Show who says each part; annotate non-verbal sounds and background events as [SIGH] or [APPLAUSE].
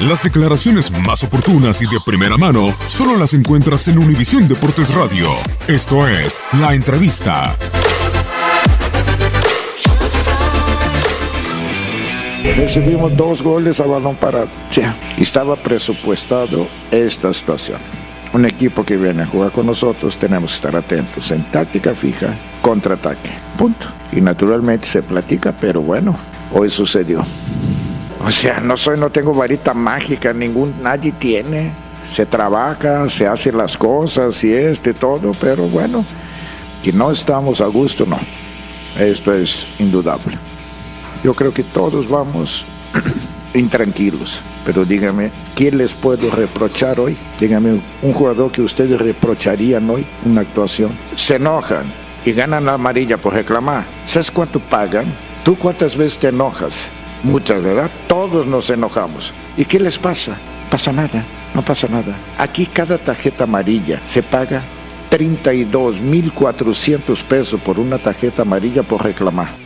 Speaker 1: Las declaraciones más oportunas y de primera mano solo las encuentras en Univisión Deportes Radio. Esto es La Entrevista.
Speaker 2: Recibimos dos goles a balón parado. Ya, estaba presupuestado esta situación. Un equipo que viene a jugar con nosotros tenemos que estar atentos en táctica fija, contraataque. Punto. Y naturalmente se platica, pero bueno, hoy sucedió. O sea, no soy, no tengo varita mágica, ningún, nadie tiene. Se trabaja, se hacen las cosas y esto y todo, pero bueno, que no estamos a gusto, no. Esto es indudable. Yo creo que todos vamos [CLEARS THROAT] intranquilos, pero dígame, ¿qué les puedo reprochar hoy? Dígame, un jugador que ustedes reprocharían hoy una actuación. Se enojan y ganan la amarilla por reclamar. ¿Sabes cuánto pagan? ¿Tú cuántas veces te enojas? Muchas, ¿verdad? Todos nos enojamos. ¿Y qué les pasa? Pasa nada, no pasa nada. Aquí cada tarjeta amarilla se paga 32.400 pesos por una tarjeta amarilla por reclamar.